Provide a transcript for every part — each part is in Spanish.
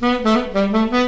Mm-hmm.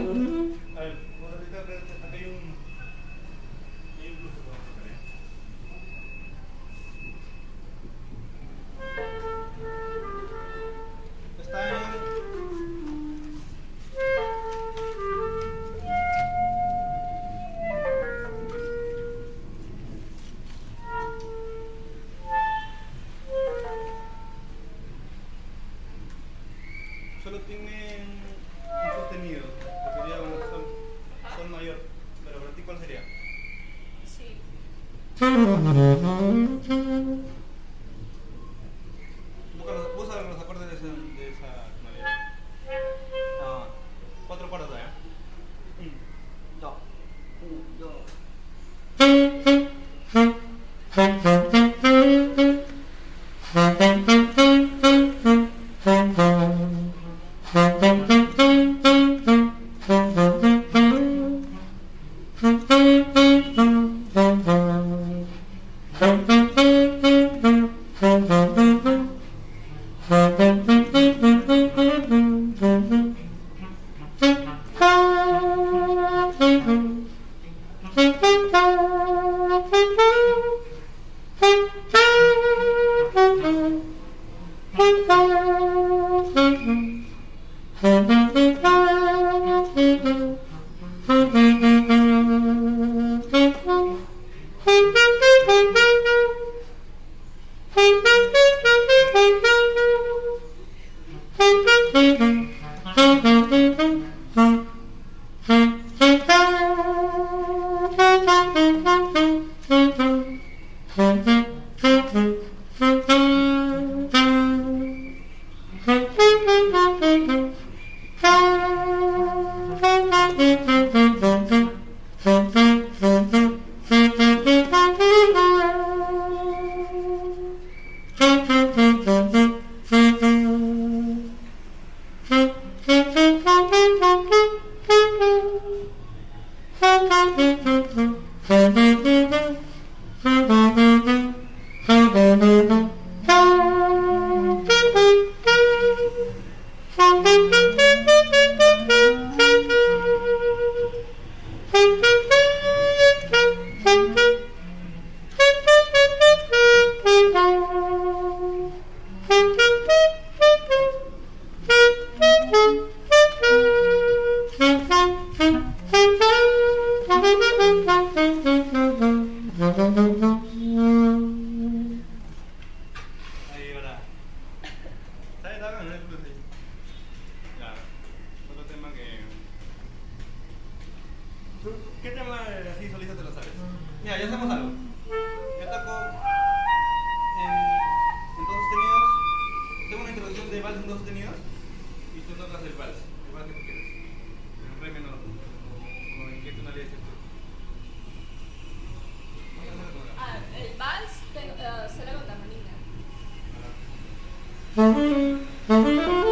Mm-hmm. Mm-hmm.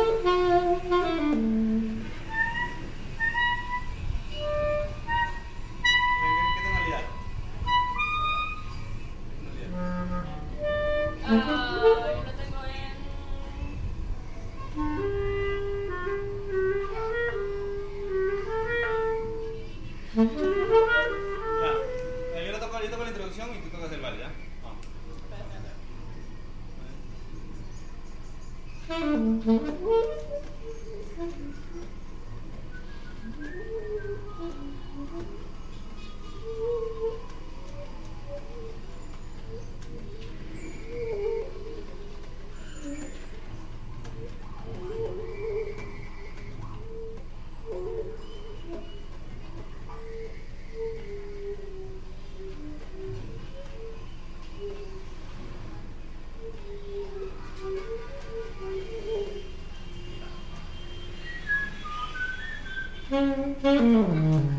음.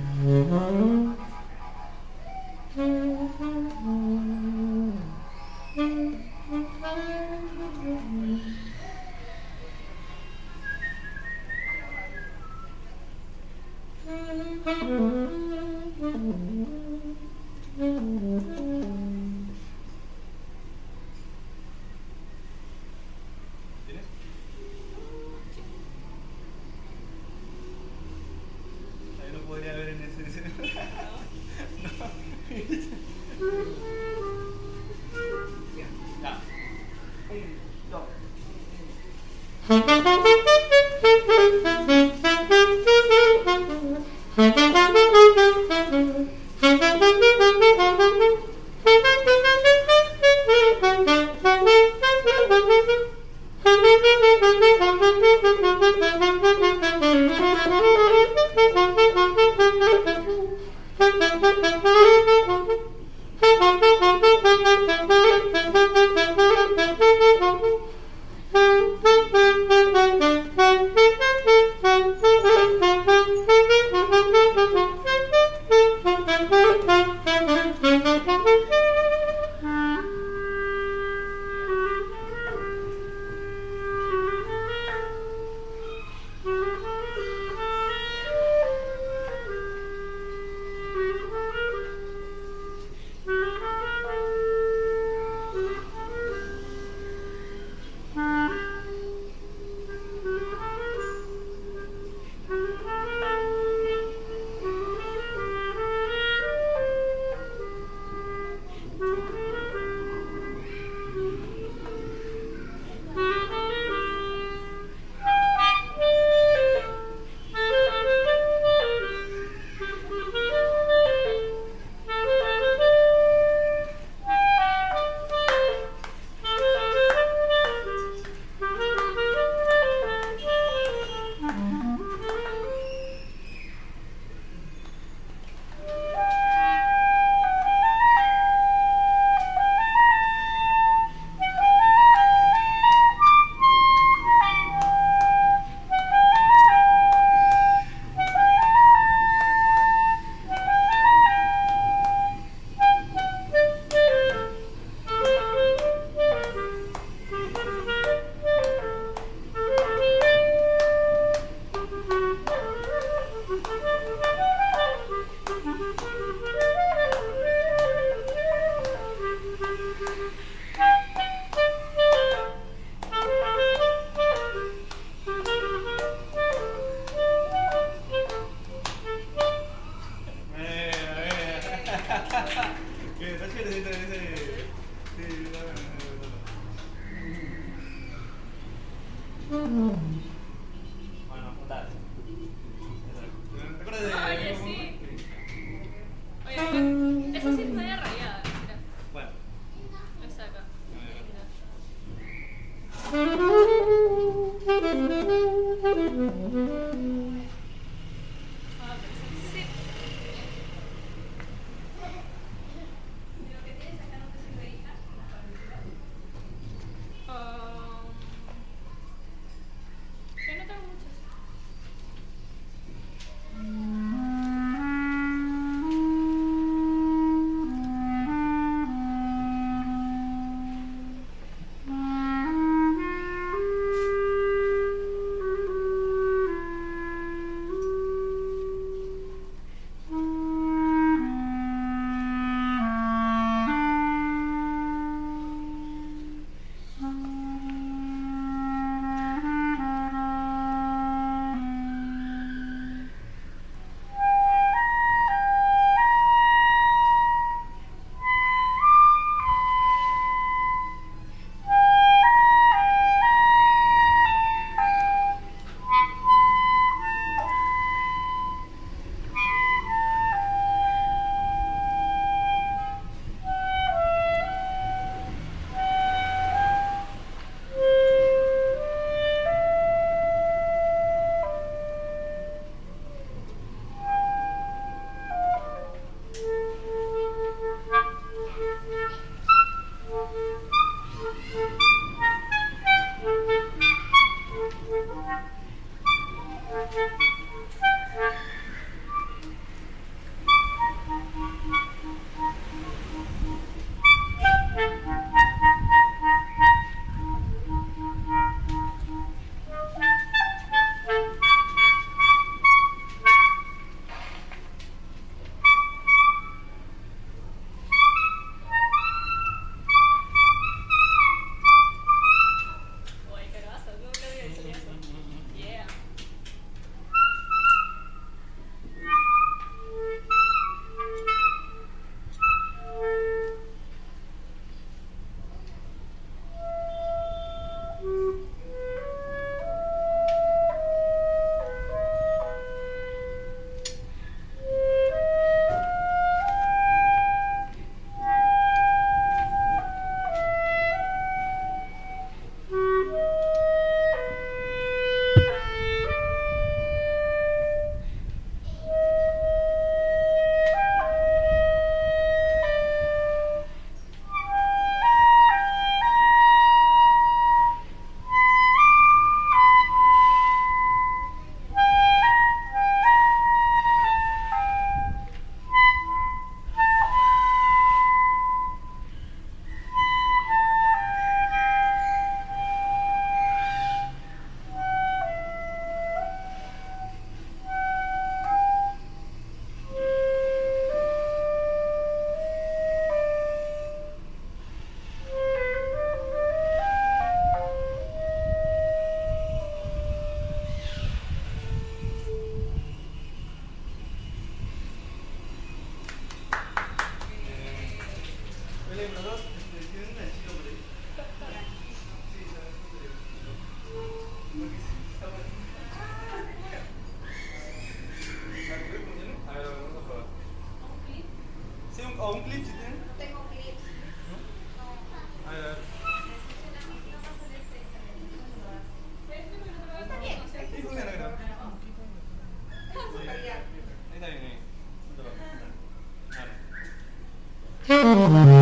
Música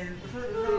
and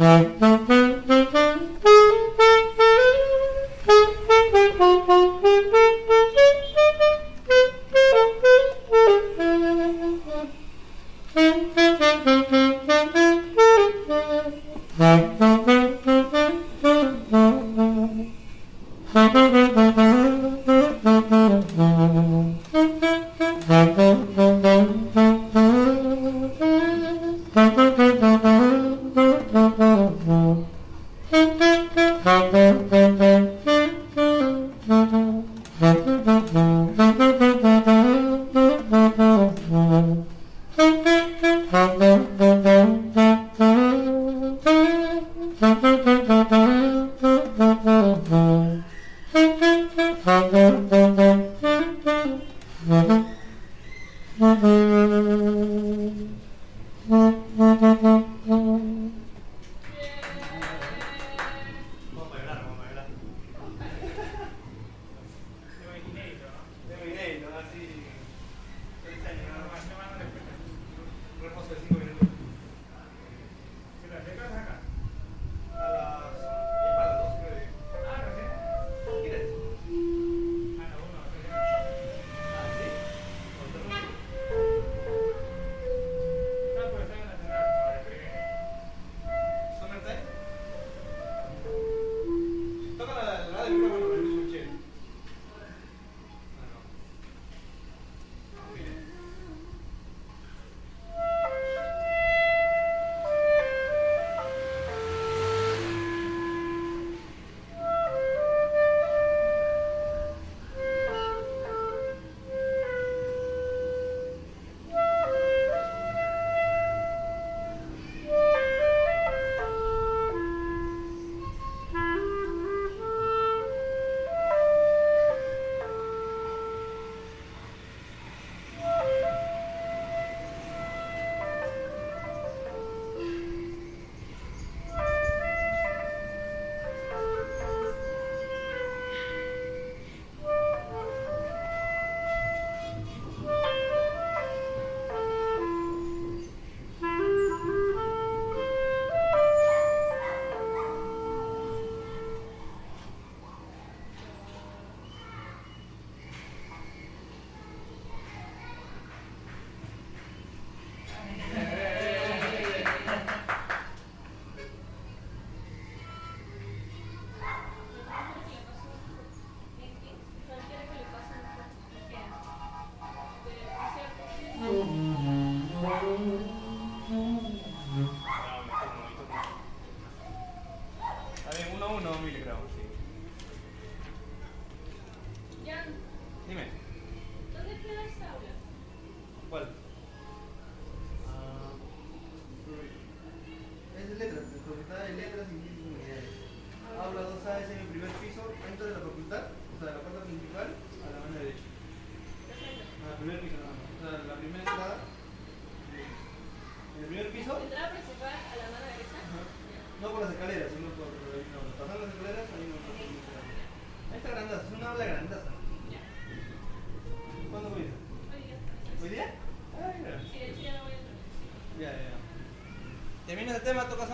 Mm-hmm. Escaleras, sino por. No, pasando las escaleras, ahí no. no, no, no. Ahí está grandaza, es una aula grandaza. ¿Cuándo voy a ir? Hoy día. ¿Hoy día? Ay, mira. Sí, de hecho ya voy a entrar. Ya, ya, ya. Termina el tema, tocas